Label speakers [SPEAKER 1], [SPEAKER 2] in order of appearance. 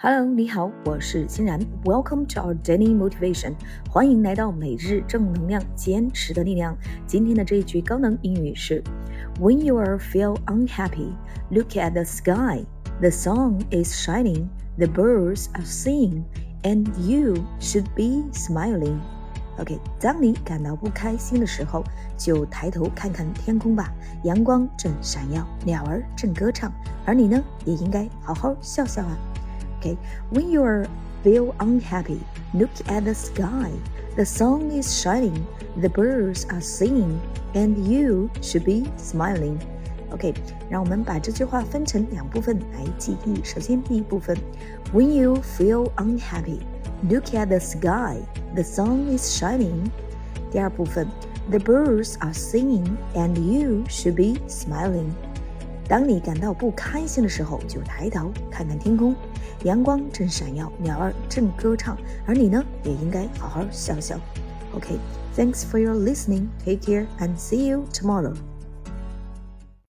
[SPEAKER 1] Hello，你好，我是欣然。Welcome to our daily motivation，欢迎来到每日正能量，坚持的力量。今天的这一句高能英语是：When you are feel unhappy, look at the sky. The sun is shining, the birds are singing, and you should be smiling. OK，当你感到不开心的时候，就抬头看看天空吧，阳光正闪耀，鸟儿正歌唱，而你呢，也应该好好笑笑啊。Okay, when you are feel unhappy, look at the sky. The sun is shining, the birds are singing, and you should be smiling. OK，让我们把这句话分成两部分来记忆。首先，第一部分，When you feel unhappy, look at the sky. The sun is shining. 第二部分，The birds are singing, and you should be smiling. 当你感到不开心的时候，就抬头看看天空，阳光正闪耀，鸟儿正歌唱，而你呢，也应该好好笑笑。OK，thanks for your listening. Take care and see you tomorrow.